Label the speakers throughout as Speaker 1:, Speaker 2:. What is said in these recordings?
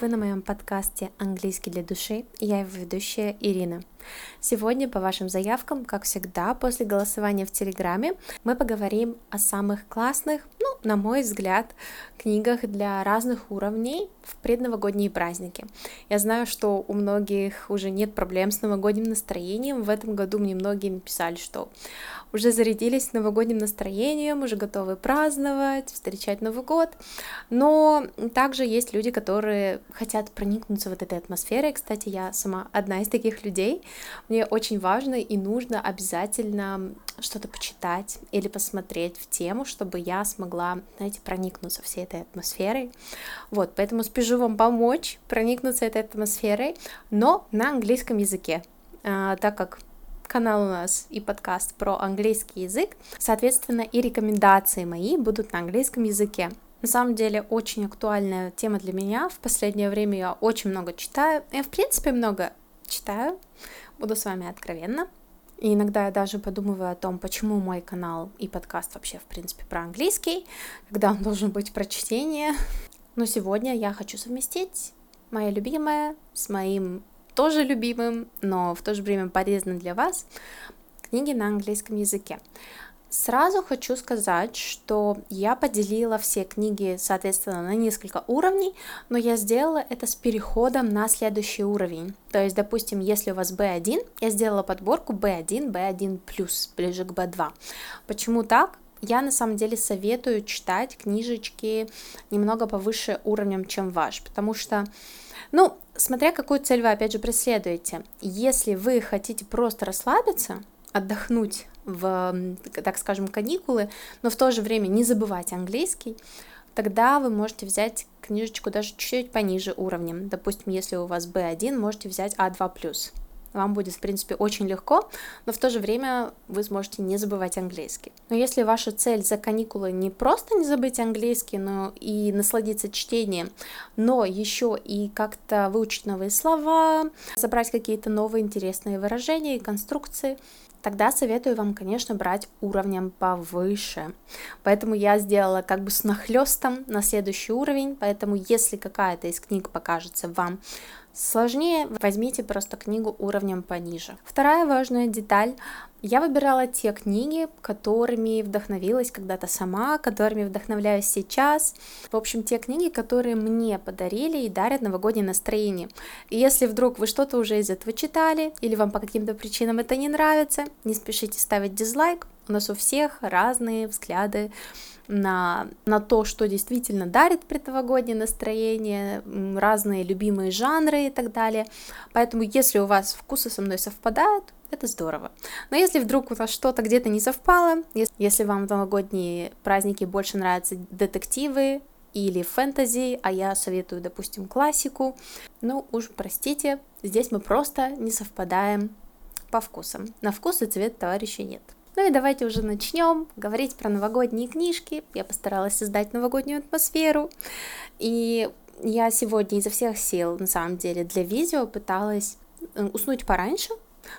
Speaker 1: Вы на моем подкасте «Английский для души» и я его ведущая Ирина. Сегодня, по вашим заявкам, как всегда, после голосования в Телеграме, мы поговорим о самых классных, ну, на мой взгляд, книгах для разных уровней в предновогодние праздники. Я знаю, что у многих уже нет проблем с новогодним настроением. В этом году мне многие написали, что уже зарядились новогодним настроением, уже готовы праздновать, встречать Новый год. Но также есть люди, которые хотят проникнуться вот этой атмосферой. Кстати, я сама одна из таких людей. Мне очень важно и нужно обязательно что-то почитать или посмотреть в тему, чтобы я смогла, знаете, проникнуться всей этой атмосферой. Вот, поэтому спешу вам помочь проникнуться этой атмосферой, но на английском языке, а, так как канал у нас и подкаст про английский язык, соответственно, и рекомендации мои будут на английском языке. На самом деле очень актуальная тема для меня. В последнее время я очень много читаю. Я, в принципе, много читаю. Буду с вами откровенна. И иногда я даже подумываю о том, почему мой канал и подкаст вообще, в принципе, про английский, когда он должен быть про чтение. Но сегодня я хочу совместить мое любимое с моим тоже любимым, но в то же время полезным для вас книги на английском языке. Сразу хочу сказать, что я поделила все книги, соответственно, на несколько уровней, но я сделала это с переходом на следующий уровень. То есть, допустим, если у вас B1, я сделала подборку B1, B1+, ближе к B2. Почему так? Я на самом деле советую читать книжечки немного повыше уровнем, чем ваш, потому что, ну, смотря какую цель вы, опять же, преследуете. Если вы хотите просто расслабиться, отдохнуть в, так скажем, каникулы, но в то же время не забывать английский, тогда вы можете взять книжечку даже чуть-чуть пониже уровнем. Допустим, если у вас B1, можете взять A2+. Вам будет, в принципе, очень легко, но в то же время вы сможете не забывать английский. Но если ваша цель за каникулы не просто не забыть английский, но и насладиться чтением, но еще и как-то выучить новые слова, забрать какие-то новые интересные выражения и конструкции, тогда советую вам, конечно, брать уровнем повыше. Поэтому я сделала как бы с нахлестом на следующий уровень, поэтому если какая-то из книг покажется вам сложнее, возьмите просто книгу уровнем пониже. Вторая важная деталь. Я выбирала те книги, которыми вдохновилась когда-то сама, которыми вдохновляюсь сейчас. В общем, те книги, которые мне подарили и дарят новогоднее настроение. И если вдруг вы что-то уже из этого читали, или вам по каким-то причинам это не нравится, не спешите ставить дизлайк. У нас у всех разные взгляды на, на то, что действительно дарит предновогоднее настроение, разные любимые жанры и так далее. Поэтому, если у вас вкусы со мной совпадают, это здорово. Но если вдруг у вас что-то где-то не совпало, если вам в новогодние праздники больше нравятся детективы или фэнтези, а я советую, допустим, классику, ну уж простите, здесь мы просто не совпадаем по вкусам. На вкус и цвет товарища нет. Ну и давайте уже начнем говорить про новогодние книжки. Я постаралась создать новогоднюю атмосферу. И я сегодня изо всех сил, на самом деле, для видео пыталась э, уснуть пораньше,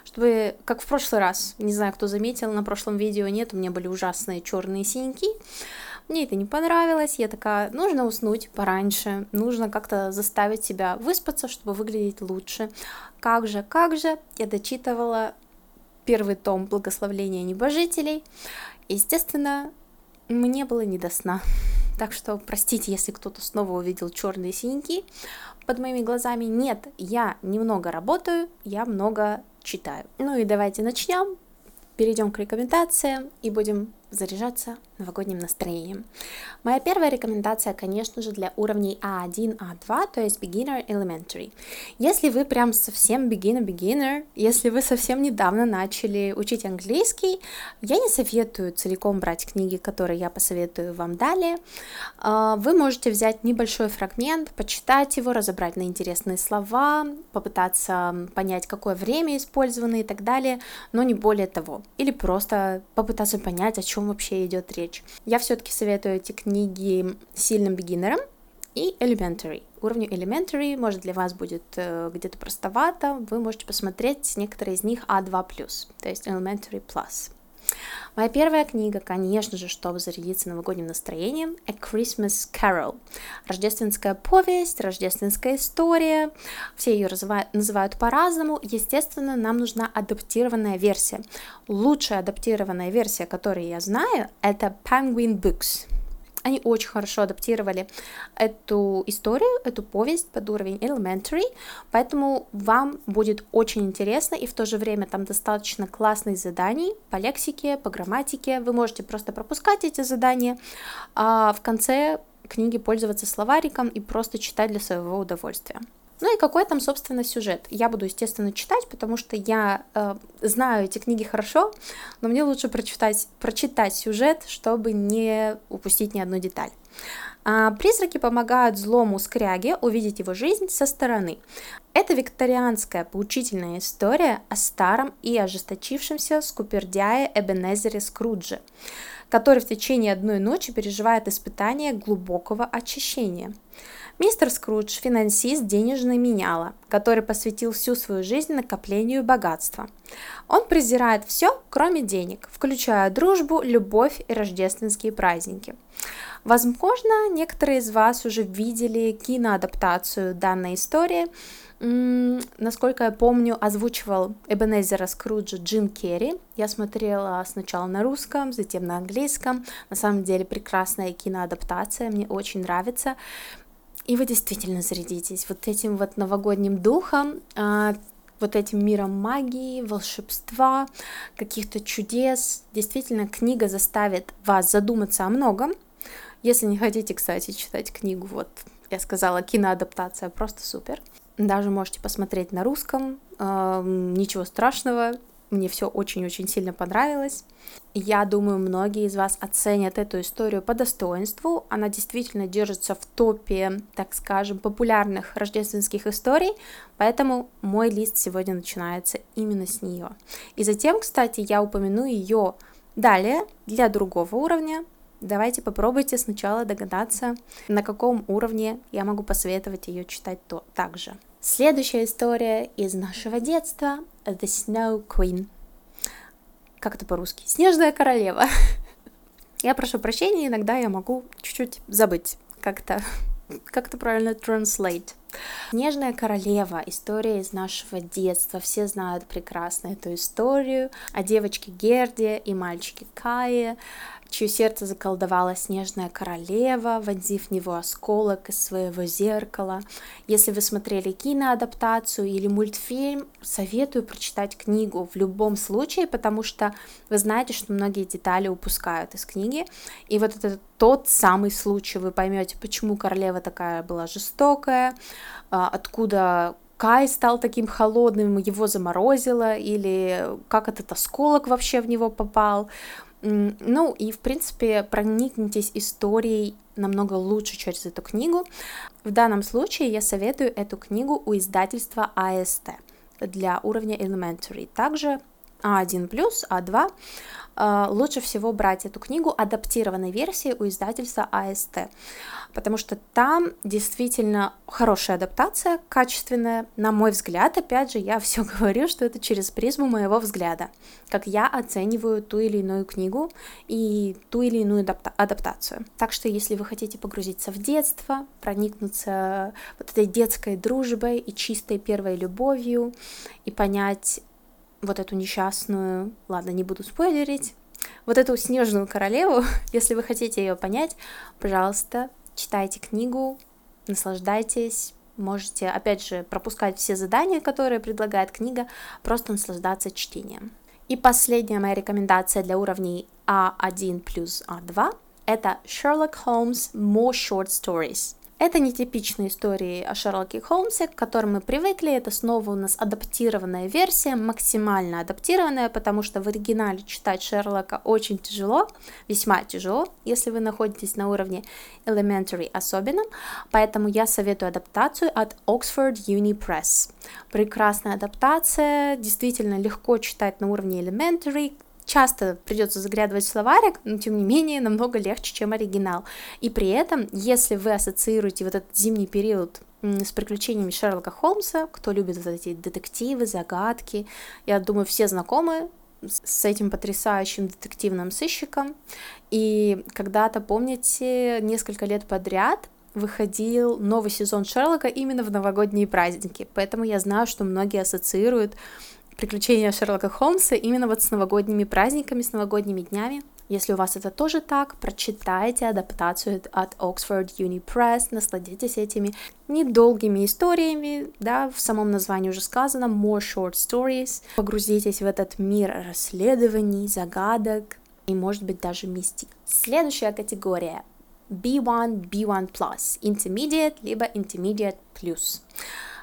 Speaker 1: чтобы, как в прошлый раз, не знаю, кто заметил, на прошлом видео нет, у меня были ужасные черные синяки. Мне это не понравилось, я такая, нужно уснуть пораньше, нужно как-то заставить себя выспаться, чтобы выглядеть лучше. Как же, как же, я дочитывала первый том «Благословления небожителей». Естественно, мне было не до сна. Так что простите, если кто-то снова увидел черные синяки под моими глазами. Нет, я немного работаю, я много читаю. Ну и давайте начнем. Перейдем к рекомендациям и будем заряжаться новогодним настроением. Моя первая рекомендация, конечно же, для уровней А1, А2, то есть Beginner Elementary. Если вы прям совсем beginner-beginner, если вы совсем недавно начали учить английский, я не советую целиком брать книги, которые я посоветую вам далее. А, вы можете взять небольшой фрагмент, почитать его, разобрать на интересные слова, попытаться понять, какое время использовано и так далее, но не более того. Или просто попытаться понять, о чем вообще идет речь. Я все-таки советую эти книги сильным бигинерам и elementary. Уровню elementary, может, для вас будет э, где-то простовато, вы можете посмотреть некоторые из них A2+, то есть elementary. Моя первая книга, конечно же, чтобы зарядиться новогодним настроением, A Christmas Carol. Рождественская повесть, рождественская история. Все ее называют по-разному. Естественно, нам нужна адаптированная версия. Лучшая адаптированная версия, которую я знаю, это Penguin Books. Они очень хорошо адаптировали эту историю, эту повесть под уровень elementary, поэтому вам будет очень интересно, и в то же время там достаточно классных заданий по лексике, по грамматике. Вы можете просто пропускать эти задания, а в конце книги пользоваться словариком и просто читать для своего удовольствия. Ну и какой там, собственно, сюжет. Я буду, естественно, читать, потому что я э, знаю эти книги хорошо, но мне лучше прочитать, прочитать сюжет, чтобы не упустить ни одну деталь. А, призраки помогают злому скряге увидеть его жизнь со стороны. Это викторианская поучительная история о старом и ожесточившемся скупердяе Эбенезере Скрудже, который в течение одной ночи переживает испытание глубокого очищения. Мистер Скрудж – финансист денежной меняла, который посвятил всю свою жизнь накоплению богатства. Он презирает все, кроме денег, включая дружбу, любовь и рождественские праздники. Возможно, некоторые из вас уже видели киноадаптацию данной истории. насколько я помню, озвучивал Эбенезера Скруджа Джим Керри. Я смотрела сначала на русском, затем на английском. На самом деле прекрасная киноадаптация, мне очень нравится и вы действительно зарядитесь вот этим вот новогодним духом, а, вот этим миром магии, волшебства, каких-то чудес. Действительно, книга заставит вас задуматься о многом. Если не хотите, кстати, читать книгу, вот я сказала, киноадаптация просто супер. Даже можете посмотреть на русском, э, ничего страшного, мне все очень-очень сильно понравилось. Я думаю, многие из вас оценят эту историю по достоинству. Она действительно держится в топе, так скажем, популярных рождественских историй, поэтому мой лист сегодня начинается именно с нее. И затем, кстати, я упомяну ее далее для другого уровня. Давайте попробуйте сначала догадаться, на каком уровне я могу посоветовать ее читать то также. Следующая история из нашего детства The Snow Queen. Как это по-русски? Снежная королева. Я прошу прощения, иногда я могу чуть-чуть забыть как-то как это правильно translate. Снежная королева, история из нашего детства. Все знают прекрасно эту историю о девочке Герде и мальчике Кае, чье сердце заколдовала снежная королева, вонзив в него осколок из своего зеркала. Если вы смотрели киноадаптацию или мультфильм, советую прочитать книгу в любом случае, потому что вы знаете, что многие детали упускают из книги. И вот это тот самый случай, вы поймете, почему королева такая была жестокая, а, откуда Кай стал таким холодным, его заморозило, или как этот осколок вообще в него попал. Ну и, в принципе, проникнитесь историей намного лучше через эту книгу. В данном случае я советую эту книгу у издательства АСТ для уровня Elementary. Также А1+, А2 а, лучше всего брать эту книгу адаптированной версии у издательства АСТ, потому что там действительно хорошая адаптация, качественная. На мой взгляд, опять же, я все говорю, что это через призму моего взгляда, как я оцениваю ту или иную книгу и ту или иную адаптацию. Так что, если вы хотите погрузиться в детство, проникнуться вот этой детской дружбой и чистой первой любовью и понять вот эту несчастную, ладно, не буду спойлерить, вот эту снежную королеву, если вы хотите ее понять, пожалуйста, читайте книгу, наслаждайтесь, можете, опять же, пропускать все задания, которые предлагает книга, просто наслаждаться чтением. И последняя моя рекомендация для уровней А1 плюс А2 – это Sherlock Holmes More Short Stories – это нетипичные истории о Шерлоке Холмсе, к которым мы привыкли. Это снова у нас адаптированная версия, максимально адаптированная, потому что в оригинале читать Шерлока очень тяжело, весьма тяжело, если вы находитесь на уровне Elementary особенно. Поэтому я советую адаптацию от Oxford Uni Press. Прекрасная адаптация, действительно легко читать на уровне Elementary, часто придется заглядывать в словарик, но тем не менее намного легче, чем оригинал. И при этом, если вы ассоциируете вот этот зимний период с приключениями Шерлока Холмса, кто любит вот эти детективы, загадки, я думаю, все знакомы с этим потрясающим детективным сыщиком. И когда-то, помните, несколько лет подряд выходил новый сезон Шерлока именно в новогодние праздники. Поэтому я знаю, что многие ассоциируют приключения Шерлока Холмса именно вот с новогодними праздниками, с новогодними днями. Если у вас это тоже так, прочитайте адаптацию от Oxford Uni Press, насладитесь этими недолгими историями, да, в самом названии уже сказано, more short stories. Погрузитесь в этот мир расследований, загадок и, может быть, даже мистик. Следующая категория B1, B1+, Intermediate, либо Intermediate+.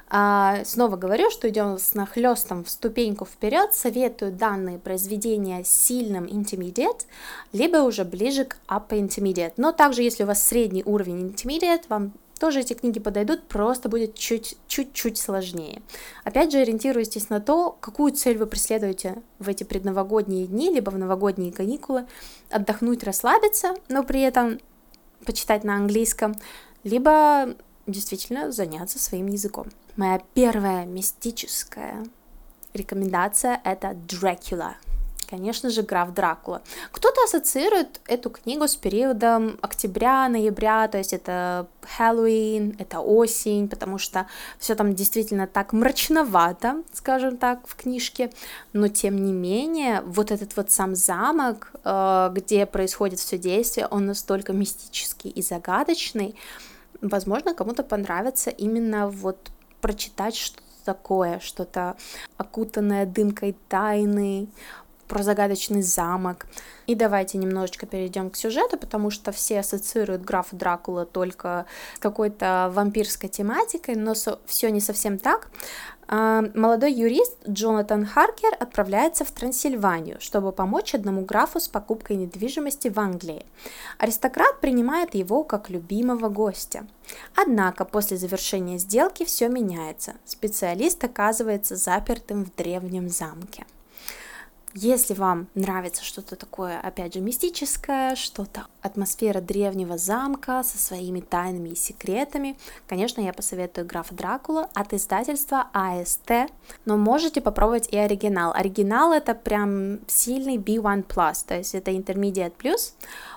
Speaker 1: А, снова говорю, что идем с нахлестом в ступеньку вперед, советую данные произведения сильным intermediate, либо уже ближе к upper intermediate. Но также, если у вас средний уровень intermediate, вам тоже эти книги подойдут, просто будет чуть-чуть сложнее. Опять же, ориентируйтесь на то, какую цель вы преследуете в эти предновогодние дни, либо в новогодние каникулы. Отдохнуть, расслабиться, но при этом почитать на английском, либо действительно заняться своим языком. Моя первая мистическая рекомендация — это Дракула. Конечно же, граф Дракула. Кто-то ассоциирует эту книгу с периодом октября-ноября, то есть это Хэллоуин, это осень, потому что все там действительно так мрачновато, скажем так, в книжке. Но тем не менее, вот этот вот сам замок, э, где происходит все действие, он настолько мистический и загадочный, возможно, кому-то понравится именно вот прочитать что-то такое, что-то окутанное дымкой тайны, про загадочный замок. И давайте немножечко перейдем к сюжету, потому что все ассоциируют графа Дракула только с какой-то вампирской тематикой, но все не совсем так. А, молодой юрист Джонатан Харкер отправляется в Трансильванию, чтобы помочь одному графу с покупкой недвижимости в Англии. Аристократ принимает его как любимого гостя. Однако после завершения сделки все меняется. Специалист оказывается запертым в древнем замке. Если вам нравится что-то такое, опять же, мистическое, что-то атмосфера древнего замка со своими тайнами и секретами, конечно, я посоветую графа Дракула от издательства АСТ, но можете попробовать и оригинал. Оригинал это прям сильный B1+, то есть это Intermediate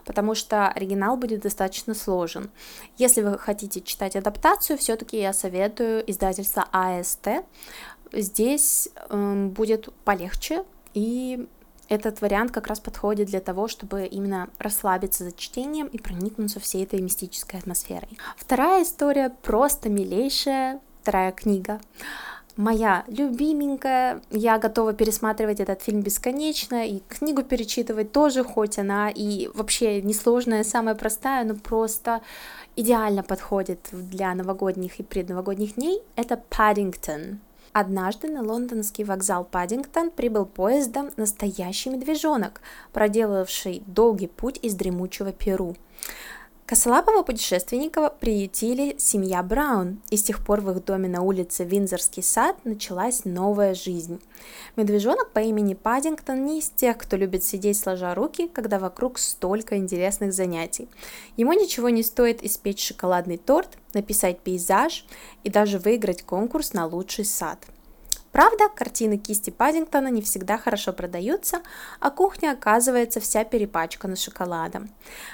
Speaker 1: потому что оригинал будет достаточно сложен. Если вы хотите читать адаптацию, все-таки я советую издательство АСТ. Здесь э, будет полегче, и этот вариант как раз подходит для того, чтобы именно расслабиться за чтением и проникнуться всей этой мистической атмосферой. Вторая история просто милейшая, вторая книга. Моя любименькая, я готова пересматривать этот фильм бесконечно, и книгу перечитывать тоже, хоть она и вообще несложная, самая простая, но просто идеально подходит для новогодних и предновогодних дней, это Паддингтон. Однажды на лондонский вокзал Паддингтон прибыл поездом настоящий медвежонок, проделавший долгий путь из дремучего Перу. Косолапого путешественника приютили семья Браун, и с тех пор в их доме на улице Винзорский сад началась новая жизнь. Медвежонок по имени Паддингтон не из тех, кто любит сидеть сложа руки, когда вокруг столько интересных занятий. Ему ничего не стоит испечь шоколадный торт, написать пейзаж и даже выиграть конкурс на лучший сад – Правда, картины кисти Паддингтона не всегда хорошо продаются, а кухня оказывается вся перепачкана шоколадом.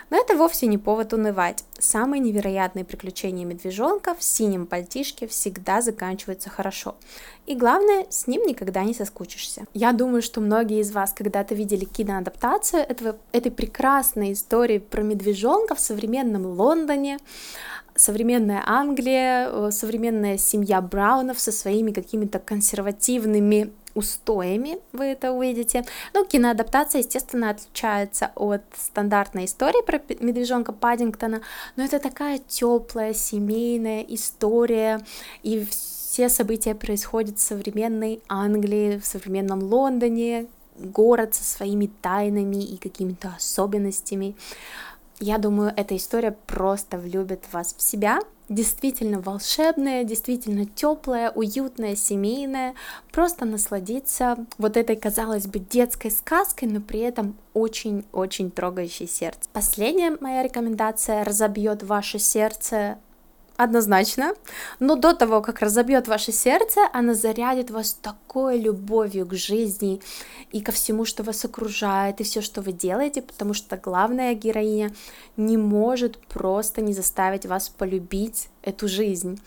Speaker 1: Но это вовсе не повод унывать. Самые невероятные приключения медвежонка в синем пальтишке всегда заканчиваются хорошо. И главное, с ним никогда не соскучишься. Я думаю, что многие из вас когда-то видели киноадаптацию этого, этой прекрасной истории про медвежонка в современном Лондоне современная Англия, э, современная семья Браунов со своими какими-то консервативными устоями, вы это увидите. Ну, киноадаптация, естественно, отличается от стандартной истории про медвежонка Паддингтона, но это такая теплая семейная история, и все события происходят в современной Англии, в современном Лондоне, город со своими тайнами и какими-то особенностями. Я думаю, эта история просто влюбит вас в себя. Действительно волшебная, действительно теплая, уютная, семейная. Просто насладиться вот этой, казалось бы, детской сказкой, но при этом очень-очень трогающей сердце. Последняя моя рекомендация разобьет ваше сердце однозначно, но до того, как разобьет ваше сердце, она зарядит вас такой любовью к жизни и ко всему, что вас окружает, и все, что вы делаете, потому что главная героиня не может просто не заставить вас полюбить эту жизнь.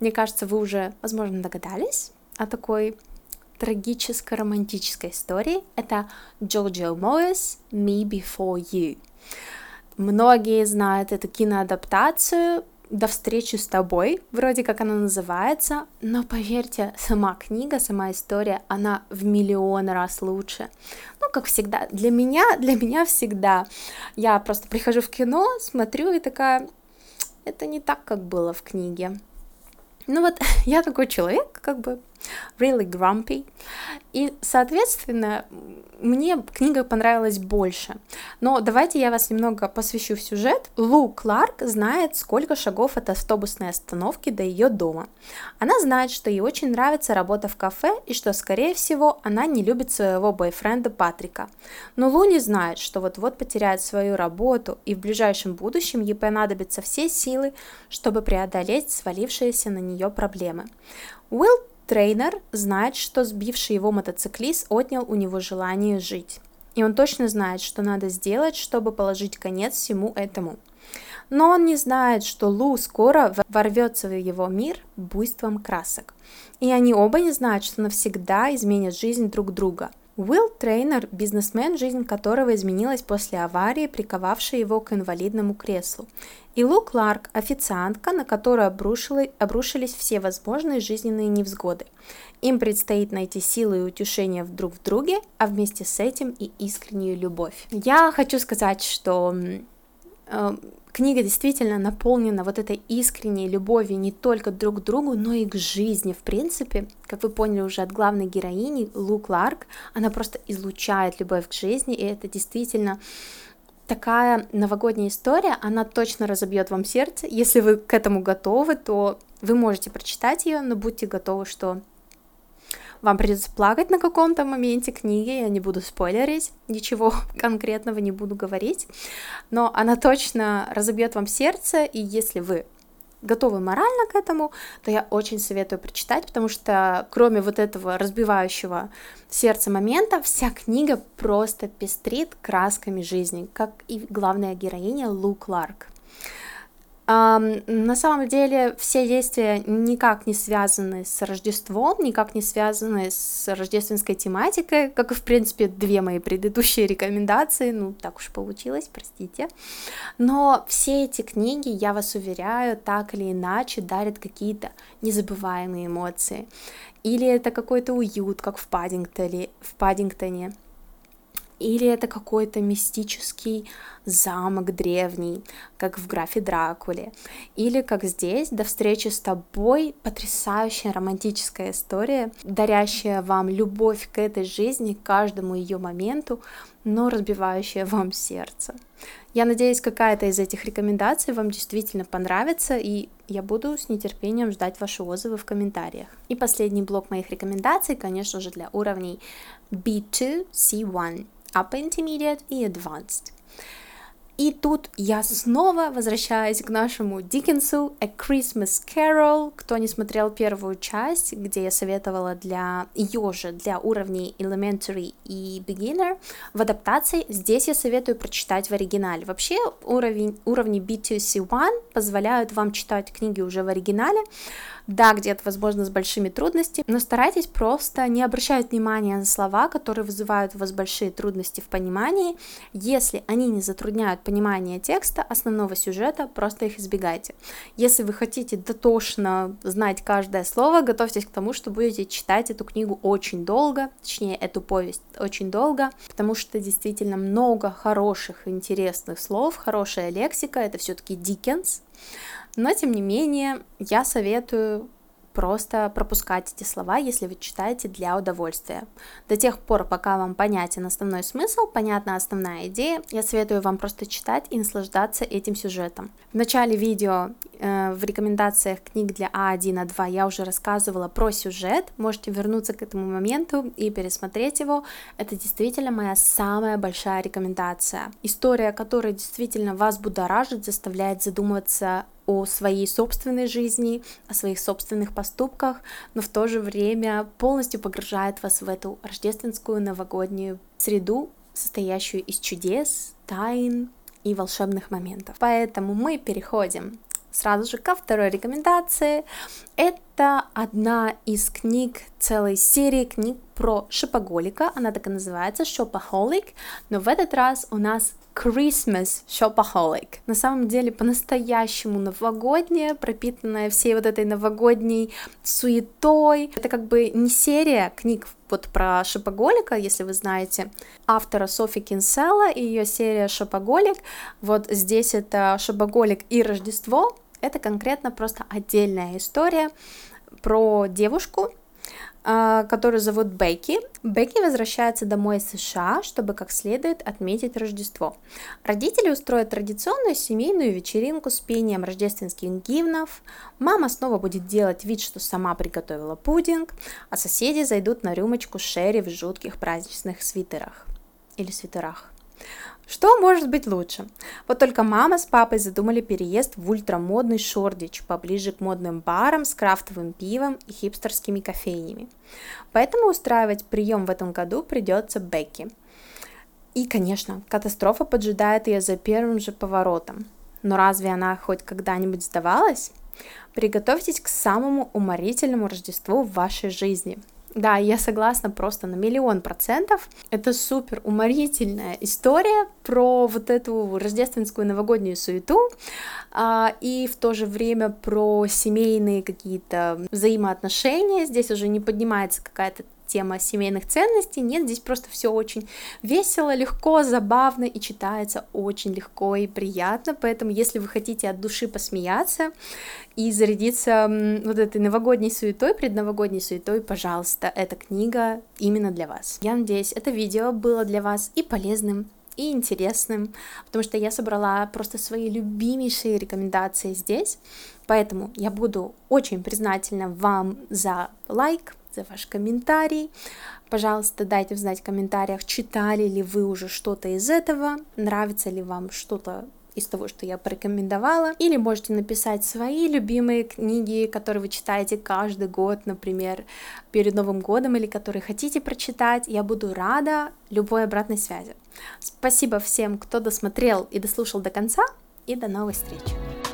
Speaker 1: Мне кажется, вы уже, возможно, догадались о такой трагической романтической истории. Это Джорджио Моэс «Me Before You». Многие знают эту киноадаптацию до встречи с тобой, вроде как она называется, но поверьте, сама книга, сама история, она в миллион раз лучше. Ну, как всегда, для меня, для меня всегда. Я просто прихожу в кино, смотрю и такая, это не так, как было в книге. Ну вот, я такой человек, как бы really grumpy. И, соответственно, мне книга понравилась больше. Но давайте я вас немного посвящу в сюжет. Лу Кларк знает, сколько шагов от автобусной остановки до ее дома. Она знает, что ей очень нравится работа в кафе и что, скорее всего, она не любит своего бойфренда Патрика. Но Лу не знает, что вот-вот потеряет свою работу и в ближайшем будущем ей понадобятся все силы, чтобы преодолеть свалившиеся на нее проблемы. Уилл Трейнер знает, что сбивший его мотоциклист отнял у него желание жить. И он точно знает, что надо сделать, чтобы положить конец всему этому. Но он не знает, что Лу скоро ворвется в его мир буйством красок. И они оба не знают, что навсегда изменят жизнь друг друга. Уилл Трейнер – бизнесмен, жизнь которого изменилась после аварии, приковавшей его к инвалидному креслу. И Лу Кларк – официантка, на которую обрушились все возможные жизненные невзгоды. Им предстоит найти силы и утешение друг в друге, а вместе с этим и искреннюю любовь. Я хочу сказать, что книга действительно наполнена вот этой искренней любовью не только друг к другу, но и к жизни. В принципе, как вы поняли уже от главной героини Лу Кларк, она просто излучает любовь к жизни, и это действительно такая новогодняя история, она точно разобьет вам сердце. Если вы к этому готовы, то вы можете прочитать ее, но будьте готовы, что вам придется плакать на каком-то моменте книги, я не буду спойлерить, ничего конкретного не буду говорить, но она точно разобьет вам сердце, и если вы готовы морально к этому, то я очень советую прочитать, потому что кроме вот этого разбивающего сердце момента, вся книга просто пестрит красками жизни, как и главная героиня Лу Кларк. На самом деле все действия никак не связаны с Рождеством, никак не связаны с рождественской тематикой, как и, в принципе, две мои предыдущие рекомендации, ну, так уж получилось, простите. Но все эти книги, я вас уверяю, так или иначе дарят какие-то незабываемые эмоции. Или это какой-то уют, как в Паддингтоне, в Паддингтоне или это какой-то мистический замок древний, как в графе Дракуле, или как здесь, до встречи с тобой, потрясающая романтическая история, дарящая вам любовь к этой жизни, к каждому ее моменту, но разбивающая вам сердце. Я надеюсь, какая-то из этих рекомендаций вам действительно понравится, и я буду с нетерпением ждать ваши отзывы в комментариях. И последний блок моих рекомендаций, конечно же, для уровней B2, C1. Upper Intermediate и Advanced. И тут я снова возвращаюсь к нашему Диккенсу A Christmas Carol. Кто не смотрел первую часть, где я советовала для ее же, для уровней Elementary и Beginner, в адаптации здесь я советую прочитать в оригинале. Вообще уровень, уровни B2C1 позволяют вам читать книги уже в оригинале, да, где-то, возможно, с большими трудностями, но старайтесь просто не обращать внимания на слова, которые вызывают у вас большие трудности в понимании. Если они не затрудняют понимание текста, основного сюжета, просто их избегайте. Если вы хотите дотошно знать каждое слово, готовьтесь к тому, что будете читать эту книгу очень долго, точнее, эту повесть очень долго, потому что действительно много хороших, интересных слов, хорошая лексика, это все-таки Диккенс, но, тем не менее, я советую просто пропускать эти слова, если вы читаете для удовольствия. До тех пор, пока вам понятен основной смысл, понятна основная идея, я советую вам просто читать и наслаждаться этим сюжетом. В начале видео э, в рекомендациях книг для А1, А2 я уже рассказывала про сюжет, можете вернуться к этому моменту и пересмотреть его. Это действительно моя самая большая рекомендация. История, которая действительно вас будоражит, заставляет задумываться о своей собственной жизни, о своих собственных поступках, но в то же время полностью погружает вас в эту рождественскую новогоднюю среду, состоящую из чудес, тайн и волшебных моментов. Поэтому мы переходим сразу же ко второй рекомендации. Это одна из книг целой серии книг про шопоголика. Она так и называется Shopaholic, но в этот раз у нас Christmas Shopaholic. На самом деле по-настоящему новогодняя, пропитанная всей вот этой новогодней суетой. Это как бы не серия книг вот про шопоголика, если вы знаете, автора Софи Кинсела и ее серия Шопоголик. Вот здесь это Шопоголик и Рождество. Это конкретно просто отдельная история про девушку, а, которую зовут Бекки. Бекки возвращается домой из США, чтобы как следует отметить Рождество. Родители устроят традиционную семейную вечеринку с пением рождественских гимнов. Мама снова будет делать вид, что сама приготовила пудинг, а соседи зайдут на рюмочку шерри в жутких праздничных свитерах или свитерах. Что может быть лучше? Вот только мама с папой задумали переезд в ультрамодный Шордич, поближе к модным барам с крафтовым пивом и хипстерскими кофейнями. Поэтому устраивать прием в этом году придется Бекки. И, конечно, катастрофа поджидает ее за первым же поворотом. Но разве она хоть когда-нибудь сдавалась? Приготовьтесь к самому уморительному Рождеству в вашей жизни – да, я согласна просто на миллион процентов. Это супер уморительная история про вот эту рождественскую новогоднюю суету а, и в то же время про семейные какие-то взаимоотношения. Здесь уже не поднимается какая-то тема семейных ценностей. Нет, здесь просто все очень весело, легко, забавно и читается очень легко и приятно. Поэтому, если вы хотите от души посмеяться и зарядиться вот этой новогодней суетой, предновогодней суетой, пожалуйста, эта книга именно для вас. Я надеюсь, это видео было для вас и полезным, и интересным, потому что я собрала просто свои любимейшие рекомендации здесь, поэтому я буду очень признательна вам за лайк, за ваш комментарий. Пожалуйста, дайте знать в комментариях, читали ли вы уже что-то из этого, нравится ли вам что-то из того, что я порекомендовала, или можете написать свои любимые книги, которые вы читаете каждый год, например, перед Новым годом, или которые хотите прочитать. Я буду рада любой обратной связи. Спасибо всем, кто досмотрел и дослушал до конца, и до новых встреч!